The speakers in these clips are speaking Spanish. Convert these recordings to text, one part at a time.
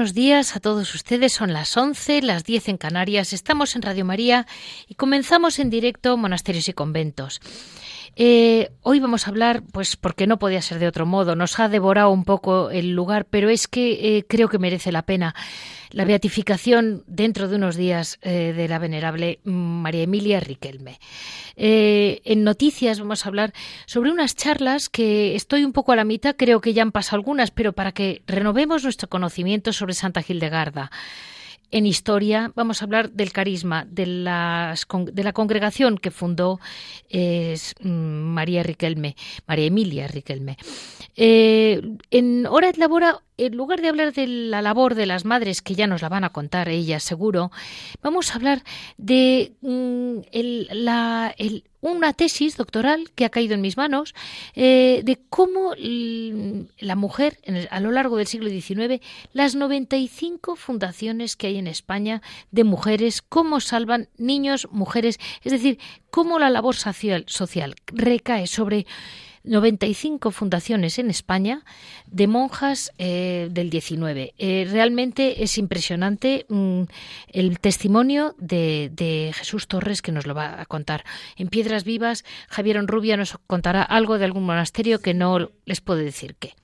Buenos días a todos ustedes. Son las 11, las 10 en Canarias. Estamos en Radio María y comenzamos en directo Monasterios y Conventos. Eh, hoy vamos a hablar, pues porque no podía ser de otro modo, nos ha devorado un poco el lugar, pero es que eh, creo que merece la pena la beatificación dentro de unos días eh, de la venerable María Emilia Riquelme. en noticias vamos a hablar sobre unas charlas que estoy un poco a la mitad, creo que ya han pasado algunas, pero para que renovemos nuestro conocimiento sobre Santa Gildegarda en historia vamos a hablar del carisma de, de la congregación que fundó mm, María Riquelme, María Emilia Riquelme. Eh, en Hora et Labora, en lugar de hablar de la labor de las madres, que ya nos la van a contar ellas seguro, vamos a hablar de mm, la, una tesis doctoral que ha caído en mis manos eh, de cómo la mujer a lo largo del siglo XIX, las 95 fundaciones que hay en España de mujeres, cómo salvan niños, mujeres, es decir, cómo la labor social, social recae sobre 95 fundaciones en España de monjas eh, del 19. Eh, realmente es impresionante mm, el testimonio de, de, Jesús Torres que nos lo va a contar. En Piedras Vivas, Javier Onrubia nos contará algo de algún monasterio que no les puedo decir qué.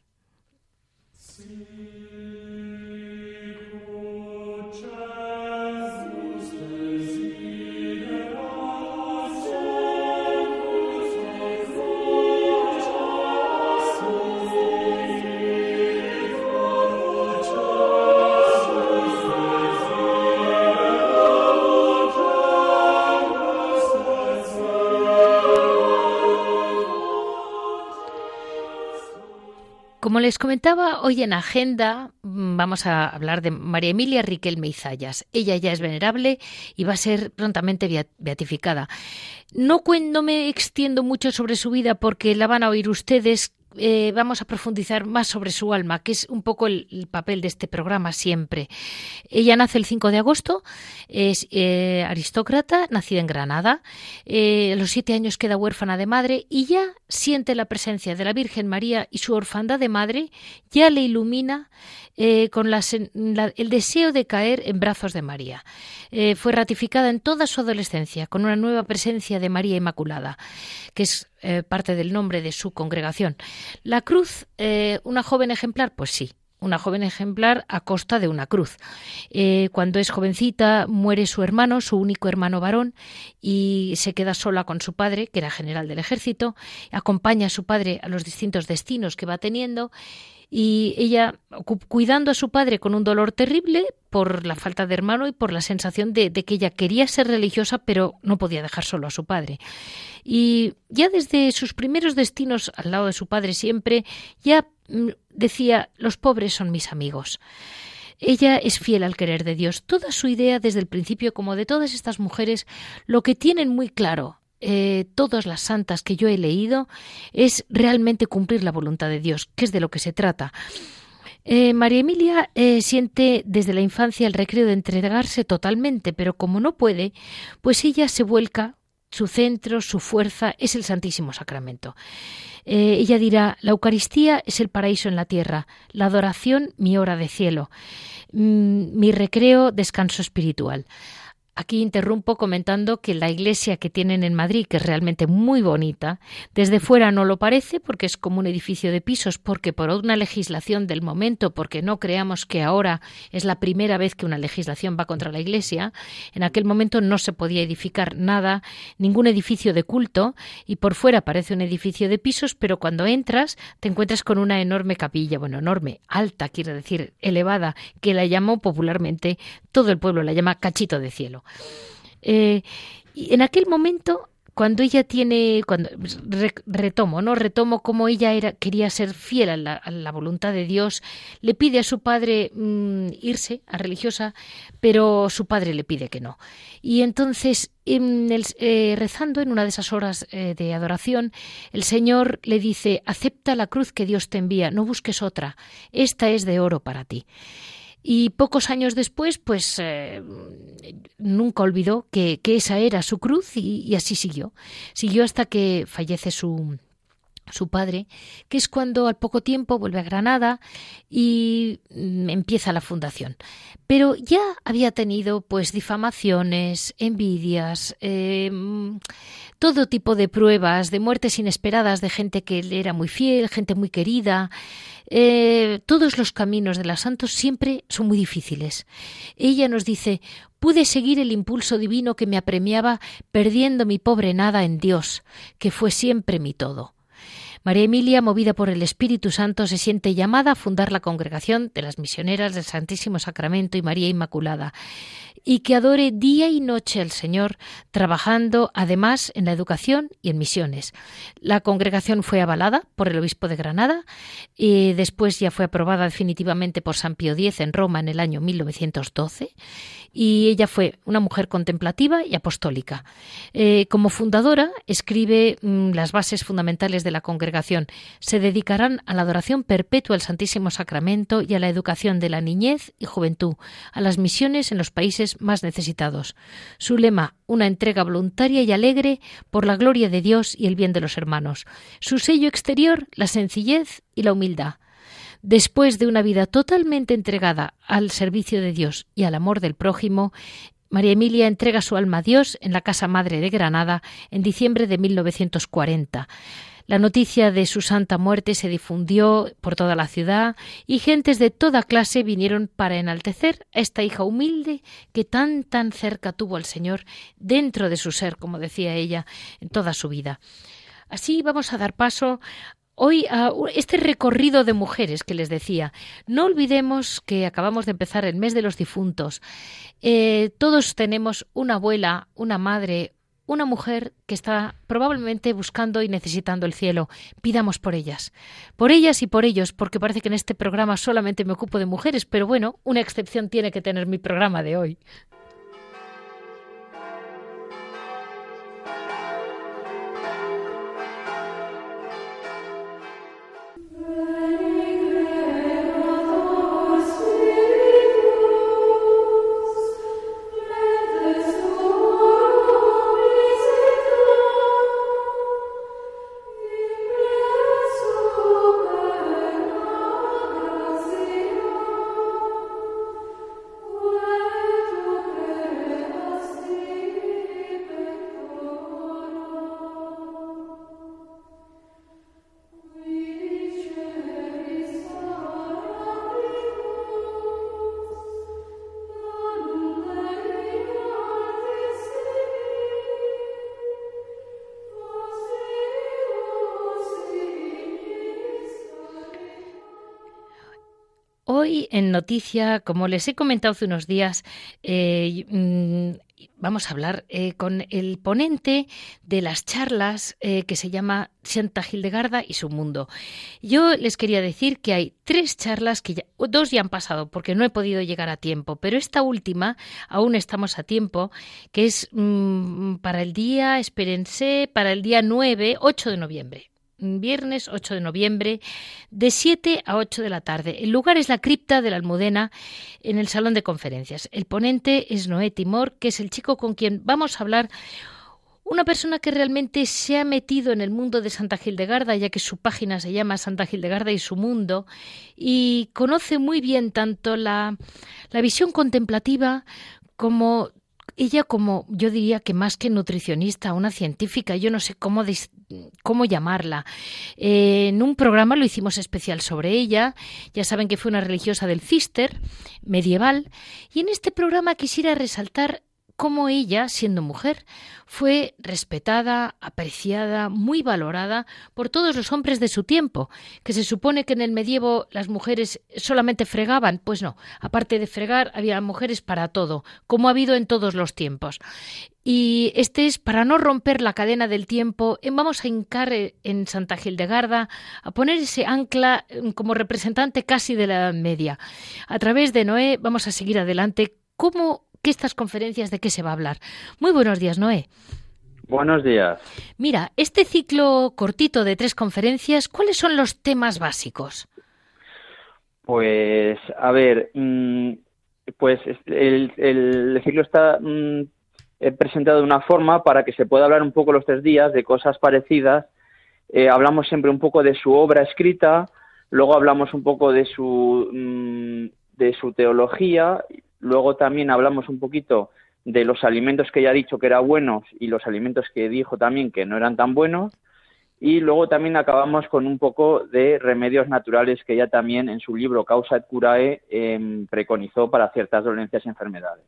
Les comentaba, hoy en agenda mm, vamos a hablar de María Emilia Riquelme Izayas. Ella ya es venerable y va a ser prontamente beatificada. No, no me extiendo mucho sobre su vida porque la van a oír ustedes eh, vamos a profundizar más sobre su alma, que es un poco el, papel de este programa siempre. Ella nace el 5 de agosto, es eh, aristócrata, nacida en Granada. Eh, a los siete años queda huérfana de madre y ya siente la presencia de la Virgen María y su orfandad de madre ya le ilumina con el deseo de caer en brazos de María. fue ratificada en toda su adolescencia con una nueva presencia de María Inmaculada, que es eh, parte del nombre de su congregación. La cruz, eh, una joven ejemplar, pues sí, una joven ejemplar a costa de una cruz. Eh, cuando es jovencita muere su hermano, su único hermano varón, y se queda sola con su padre, que era general del ejército, acompaña a su padre a los distintos destinos que va teniendo y ella cuidando a su padre con un dolor terrible por la falta de hermano y por la sensación de, que ella quería ser religiosa pero no podía dejar solo a su padre. Y ya desde sus primeros destinos al lado de su padre siempre, ya mm, decía, los pobres son mis amigos. Ella es fiel al querer de Dios. Toda su idea desde el principio, como de todas estas mujeres, lo que tienen muy claro eh, todas las santas que yo he leído es realmente cumplir la voluntad de Dios, que es de lo que se trata. Eh, María Emilia eh, siente desde la infancia el recreo de entregarse totalmente, pero como no puede, pues ella se vuelca, su centro, su fuerza es el Santísimo Sacramento. ella dirá, la Eucaristía es el paraíso en la tierra, la adoración mi hora de cielo, mm, mi recreo, descanso espiritual. Aquí interrumpo comentando que la iglesia que tienen en Madrid, que es realmente muy bonita, desde fuera no lo parece porque es como un edificio de pisos, porque por una legislación del momento, porque no creamos que ahora es la primera vez que una legislación va contra la iglesia, en aquel momento no se podía edificar nada, ningún edificio de culto, y por fuera parece un edificio de pisos, pero cuando entras te encuentras con una enorme capilla, bueno, enorme, alta, quiere decir, elevada, que la llamó popularmente, todo el pueblo la llama cachito de cielo. Eh, y en aquel momento cuando ella tiene, cuando retomo, ¿no? Retomo cómo ella era, quería ser fiel a la, voluntad de Dios, le pide a su padre mm, irse a religiosa, pero su padre le pide que no. Y entonces, en eh, rezando en una de esas horas eh, de adoración, el Señor le dice, acepta la cruz que Dios te envía, no busques otra, esta es de oro para ti. Y pocos años después, pues eh, nunca olvidó que, esa era su cruz y, así siguió. Siguió hasta que fallece su, su padre, que es cuando al poco tiempo vuelve a Granada y mm, empieza la fundación. Pero ya había tenido pues difamaciones, envidias, eh, todo tipo de pruebas, de muertes inesperadas de gente que le era muy fiel, gente muy querida. Eh, todos los caminos de los santos siempre son muy difíciles. Ella nos dice, pude seguir el impulso divino que me apremiaba perdiendo mi pobre nada en Dios, que fue siempre mi todo. María Emilia, movida por el Espíritu Santo, se siente llamada a fundar la congregación de las misioneras del Santísimo Sacramento y María Inmaculada y que adore día y noche al Señor, trabajando además en la educación y en misiones. La congregación fue avalada por el obispo de Granada y después ya fue aprobada definitivamente por San Pío X en Roma en el año 1912 y ella fue una mujer contemplativa y apostólica. Eh, como fundadora escribe mm, las bases fundamentales de la congregación. Se dedicarán a la adoración perpetua al Santísimo Sacramento y a la educación de la niñez y juventud, a las misiones en los países más necesitados. Su lema, una entrega voluntaria y alegre por la gloria de Dios y el bien de los hermanos. Su sello exterior, la sencillez y la humildad. Después de una vida totalmente entregada al servicio de Dios y al amor del prójimo, María Emilia entrega su alma a Dios en la Casa Madre de Granada en diciembre de 1940. La noticia de su santa muerte se difundió por toda la ciudad y gentes de toda clase vinieron para enaltecer a esta hija humilde que tan tan cerca tuvo al Señor dentro de su ser, como decía ella, en toda su vida. Así vamos a dar paso hoy a este recorrido de mujeres que les decía. No olvidemos que acabamos de empezar el mes de los difuntos. Eh, todos tenemos una abuela, una madre, una mujer que está probablemente buscando y necesitando el cielo. Pidamos por ellas. Por ellas y por ellos, porque parece que en este programa solamente me ocupo de mujeres, pero bueno, una excepción tiene que tener mi programa de hoy. En noticia, como les he comentado hace unos días, eh, mm, vamos a hablar eh, con el ponente de las charlas eh, que se llama Santa Hildegarda y su mundo. Yo les quería decir que hay tres charlas que ya, dos ya han pasado porque no he podido llegar a tiempo, pero esta última aún estamos a tiempo, que es mm, para el día, espérense, para el día 9, 8 de noviembre viernes 8 de noviembre, de 7 a 8 de la tarde. El lugar es la cripta de la Almudena en el salón de conferencias. El ponente es Noé Timor, que es el chico con quien vamos a hablar. Una persona que realmente se ha metido en el mundo de Santa Gildegarda, ya que su página se llama Santa Gildegarda y su mundo, y conoce muy bien tanto la, la visión contemplativa como ella como yo diría que más que nutricionista, una científica, yo no sé cómo, cómo llamarla. Eh, en un programa lo hicimos especial sobre ella, ya saben que fue una religiosa del Cister medieval, y en este programa quisiera resaltar cómo ella, siendo mujer, fue respetada, apreciada, muy valorada por todos los hombres de su tiempo, que se supone que en el medievo las mujeres solamente fregaban, pues no, aparte de fregar había mujeres para todo, como ha habido en todos los tiempos. Y este es para no romper la cadena del tiempo, vamos a hincar en Santa Gildegarda, a poner ese ancla mm, como representante casi de la Edad Media. A través de Noé vamos a seguir adelante. ¿Cómo que estas conferencias de qué se va a hablar? Muy buenos días, Noé. Buenos días. Mira, este ciclo cortito de tres conferencias, ¿cuáles son los temas básicos? Pues, a ver, mm, pues el, ciclo está mm, presentado de una forma para que se pueda hablar un poco los tres días de cosas parecidas. Eh, hablamos siempre un poco de su obra escrita, luego hablamos un poco de su, mm, de su teología, luego también hablamos un poquito de los alimentos que ella ha dicho que eran buenos y los alimentos que dijo también que no eran tan buenos. Y luego también acabamos con un poco de remedios naturales que ella también en su libro Causa et Curae em, preconizó para ciertas dolencias y enfermedades.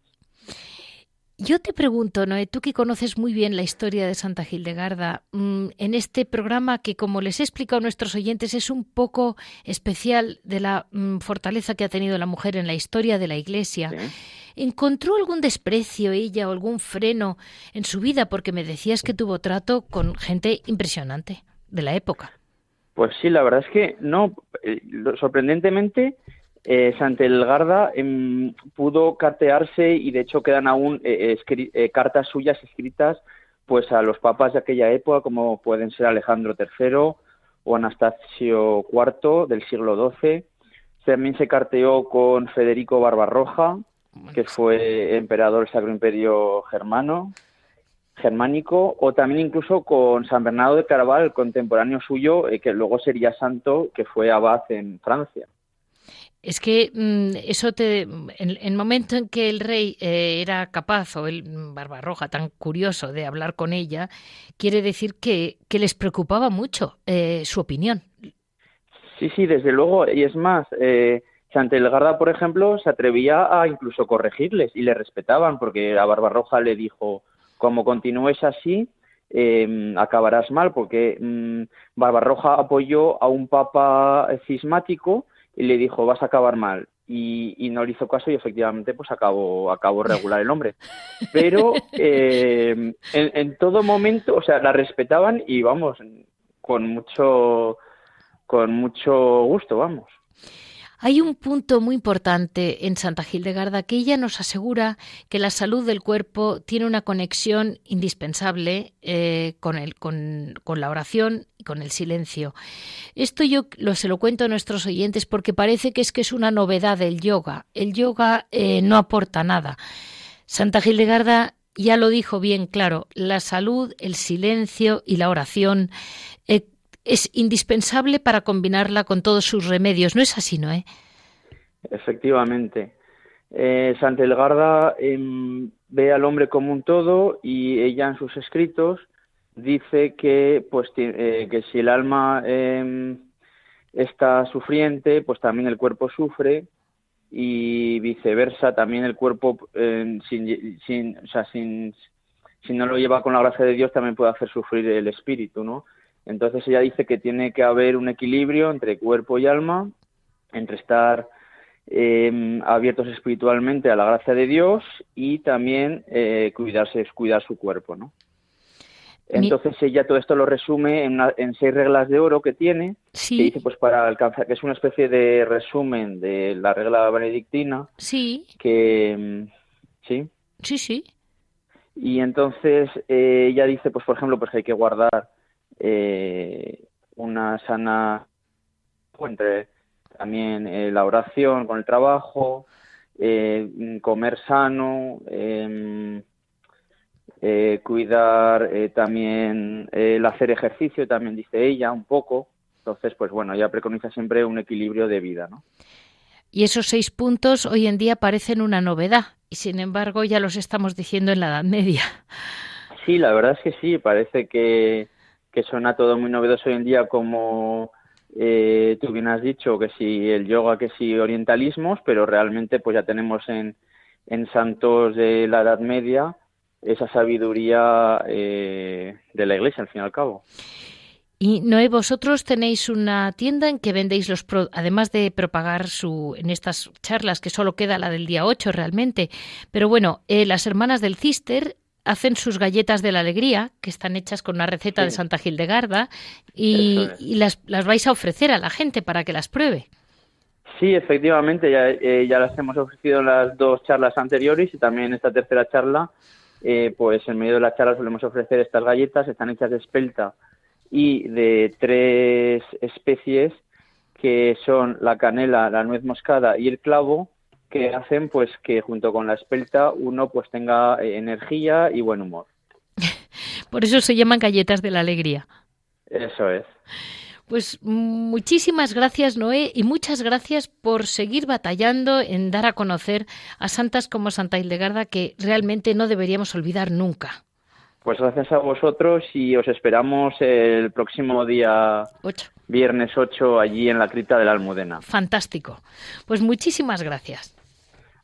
Yo te pregunto, Noé, tú que conoces muy bien la historia de Santa Gildegarda, mm, en este programa que, como les he explicado a nuestros oyentes, es un poco especial de la mm, fortaleza que ha tenido la mujer en la historia de la Iglesia, ¿encontró algún desprecio ella o algún freno en su vida? Porque me decías que tuvo trato con gente impresionante de la época. Pues sí, la verdad es que no, eh, sorprendentemente eh, Santelgarda em, pudo cartearse y de hecho quedan aún eh, eh, cartas suyas escritas pues a los papas de aquella época como pueden ser Alejandro III o Anastasio IV del siglo XII. También se carteó con Federico Barbarroja, que fue emperador del Sacro Imperio Germano, germánico, o también incluso con San Bernardo de Carval, contemporáneo suyo, que luego sería santo, que fue abad en Francia. Es que mm, eso te. En el momento en que el rey eh, era capaz, o el Barbarroja, tan curioso de hablar con ella, quiere decir que, que les preocupaba mucho eh, su opinión. Sí, sí, desde luego. Y es más, eh, Santelgarda, por ejemplo, se atrevía a incluso corregirles y le respetaban, porque a Barbarroja le dijo: como continúes así, em, acabarás mal, porque mm, Barbarroja apoyó a un papa cismático y le dijo, vas a acabar mal. Y, no le hizo caso y efectivamente pues acabó, acabó regular el hombre. Pero eh, en, todo momento, o sea, la respetaban y vamos, con mucho, con mucho gusto, vamos. Hay un punto muy importante en Santa Gildegarda que ella nos asegura que la salud del cuerpo tiene una conexión indispensable eh, con, la oración y con el silencio. Esto yo lo, se lo cuento a nuestros oyentes porque parece que es que es una novedad del yoga. El yoga eh, no aporta nada. Santa Gildegarda ya lo dijo bien claro, la salud, el silencio y la oración eh, es indispensable para combinarla con todos sus remedios. ¿No es así, no? Efectivamente. Eh, Santelgarda em, ve al hombre como un todo y ella en sus escritos dice que, pues, eh, que si el alma em, está sufriente, pues también el cuerpo sufre y viceversa, también el cuerpo, em, sin, sin, o sea, sin, si no lo lleva con la gracia de Dios, también puede hacer sufrir el espíritu, ¿no? Entonces ella dice que tiene que haber un equilibrio entre cuerpo y alma, entre estar eh, abiertos espiritualmente a la gracia de Dios y también eh, cuidarse, cuidar su cuerpo, ¿no? Entonces ella todo esto lo resume en, seis reglas de oro que tiene, que dice pues para alcanzar, que es una especie de resumen de la regla benedictina. Sí. Que mm, sí. Sí, sí. Y entonces eh, ella dice pues por ejemplo pues que hay que guardar eh, una sana entre también eh, la oración con el trabajo, eh, comer sano, em, eh, cuidar también el hacer ejercicio, también dice ella un poco. Entonces, pues bueno, ella preconiza siempre un equilibrio de vida, ¿no? Y esos seis puntos hoy en día parecen una novedad y sin embargo ya los estamos diciendo en la Edad Media. Sí, la verdad es que sí, parece que, que suena todo muy novedoso hoy en día como eh, tú bien has dicho que si el yoga, que si orientalismos, pero realmente pues ya tenemos en, en santos de la Edad Media esa sabiduría eh, de la Iglesia, al fin y al cabo. Y Noé, vosotros tenéis una tienda en que vendéis los, además de propagar su, en estas charlas, que solo queda la del día 8 realmente, pero bueno, eh, las hermanas del Cister hacen sus galletas de la alegría, que están hechas con una receta de Santa Gildegarda, y, y las, las, vais a ofrecer a la gente para que las pruebe. Sí, efectivamente, ya, eh, ya las hemos ofrecido en las dos charlas anteriores y también esta tercera charla, eh, pues en medio de la charla solemos ofrecer estas galletas, están hechas de espelta y de tres especies que son la canela, la nuez moscada y el clavo, que hacen pues que junto con la espelta uno pues tenga eh, energía y buen humor. Por eso se llaman galletas de la alegría. Eso es. Pues muchísimas gracias Noé y muchas gracias por seguir batallando en dar a conocer a santas como Santa Hildegarda que realmente no deberíamos olvidar nunca. Pues gracias a vosotros y os esperamos el próximo día viernes 8 allí en la cripta de la Almudena. Fantástico. Pues muchísimas gracias.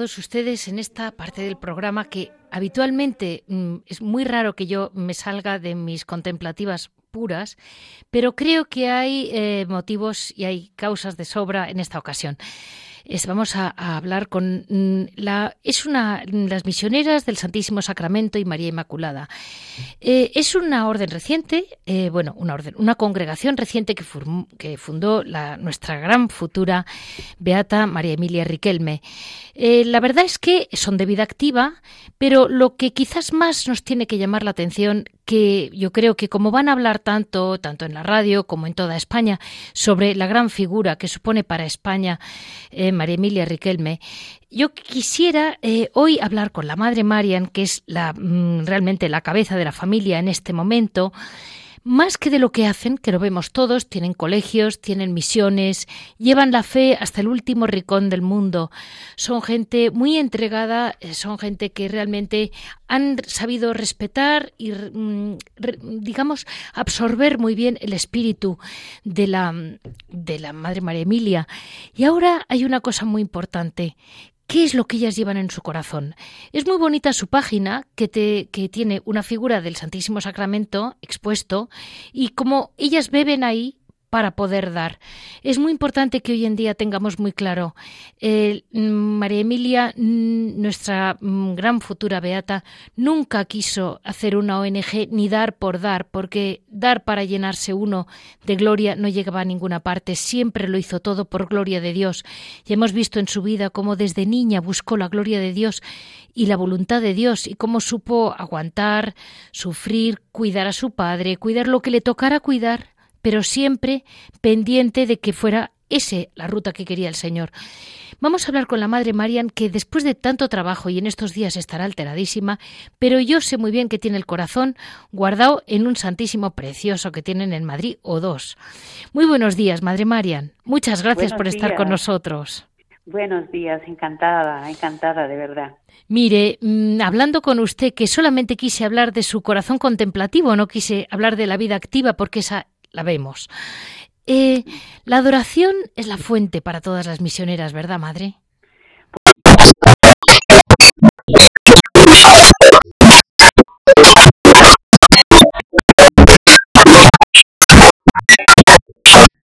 todos ustedes en esta parte del programa que habitualmente mm, es muy raro que yo me salga de mis contemplativas puras, pero creo que hay eh, motivos y hay causas de sobra en esta ocasión vamos a, hablar con mm, la es una las misioneras del Santísimo Sacramento y María Inmaculada. Eh, es una orden reciente, eh, bueno, una orden, una congregación reciente que, fundó la, nuestra gran futura beata María Emilia Riquelme. Eh, la verdad es que son de vida activa, pero lo que quizás más nos tiene que llamar la atención que yo creo que como van a hablar tanto, tanto en la radio como en toda España, sobre la gran figura que supone para España María Emilia Riquelme, yo quisiera eh, hoy hablar con la Madre Marian, que es la, mm, realmente la cabeza de la familia en este momento, más que de lo que hacen, que lo vemos todos, tienen colegios, tienen misiones, llevan la fe hasta el último rincón del mundo. Son gente muy entregada, eh, son gente que realmente han sabido respetar y, mm, digamos, absorber muy bien el espíritu de la, de la Madre María Emilia. Y ahora hay una cosa muy importante, qué es lo que ellas llevan en su corazón. Es muy bonita su página que, te, que tiene una figura del Santísimo Sacramento expuesto y como ellas beben ahí para poder dar. Es muy importante que hoy en día tengamos muy claro, eh, María Emilia, nuestra mm, gran futura beata, nunca quiso hacer una ONG ni dar por dar, porque dar para llenarse uno de gloria no llegaba a ninguna parte, siempre lo hizo todo por gloria de Dios. Y hemos visto en su vida cómo desde niña buscó la gloria de Dios y la voluntad de Dios y cómo supo aguantar, sufrir, cuidar a su padre, cuidar lo que le tocara cuidar pero siempre pendiente de que fuera ese la ruta que quería el Señor. Vamos a hablar con la Madre Marian, que después de tanto trabajo y en estos días estará alteradísima, pero yo sé muy bien que tiene el corazón guardado en un santísimo precioso que tienen en Madrid o dos. Muy buenos días, Madre Marian. Muchas gracias por estar con nosotros. Buenos días, encantada, encantada de verdad. Mire, mm, hablando con usted, que solamente quise hablar de su corazón contemplativo, no quise hablar de la vida activa, porque esa la vemos. Eh, la adoración es la fuente para todas las misioneras, ¿verdad, madre?